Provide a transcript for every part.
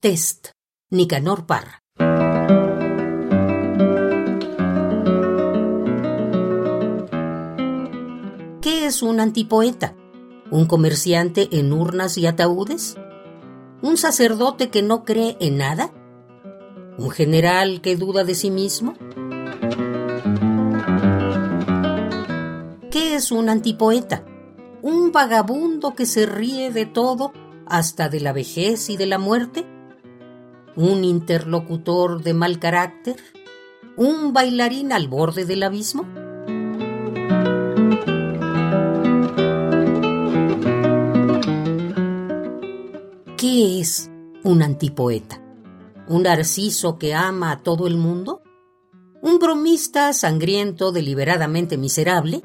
Test. Nicanor Parra. ¿Qué es un antipoeta? ¿Un comerciante en urnas y ataúdes? ¿Un sacerdote que no cree en nada? ¿Un general que duda de sí mismo? ¿Qué es un antipoeta? ¿Un vagabundo que se ríe de todo, hasta de la vejez y de la muerte? Un interlocutor de mal carácter, un bailarín al borde del abismo. ¿Qué es un antipoeta? ¿Un narciso que ama a todo el mundo? ¿Un bromista sangriento deliberadamente miserable?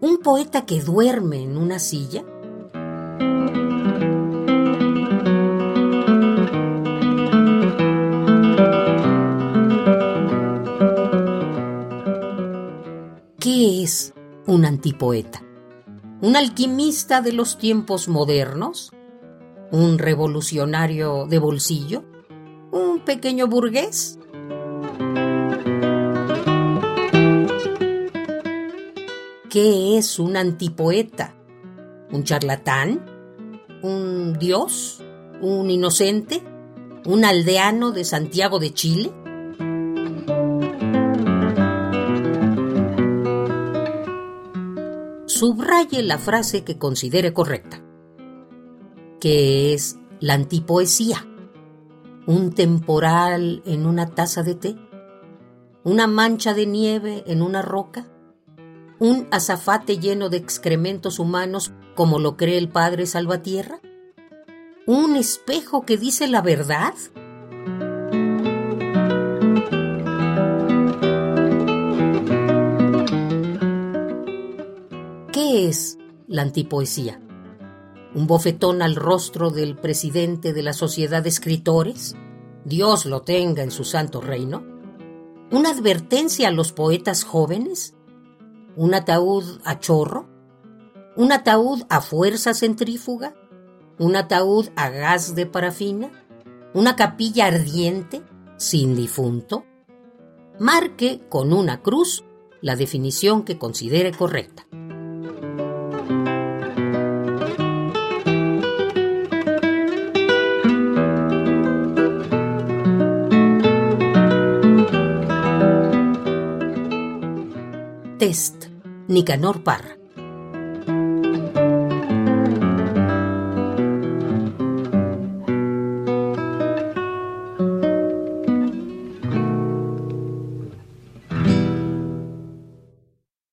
¿Un poeta que duerme en una silla? Es un antipoeta? ¿Un alquimista de los tiempos modernos? ¿Un revolucionario de bolsillo? ¿Un pequeño burgués? ¿Qué es un antipoeta? ¿Un charlatán? ¿Un dios? ¿Un inocente? ¿Un aldeano de Santiago de Chile? Subraye la frase que considere correcta, que es la antipoesía, un temporal en una taza de té, una mancha de nieve en una roca, un azafate lleno de excrementos humanos como lo cree el padre Salvatierra, un espejo que dice la verdad. ¿Qué es la antipoesía? ¿Un bofetón al rostro del presidente de la Sociedad de Escritores? Dios lo tenga en su santo reino. ¿Una advertencia a los poetas jóvenes? ¿Un ataúd a chorro? ¿Un ataúd a fuerza centrífuga? ¿Un ataúd a gas de parafina? ¿Una capilla ardiente sin difunto? Marque con una cruz la definición que considere correcta. Test. Nicanor Parra.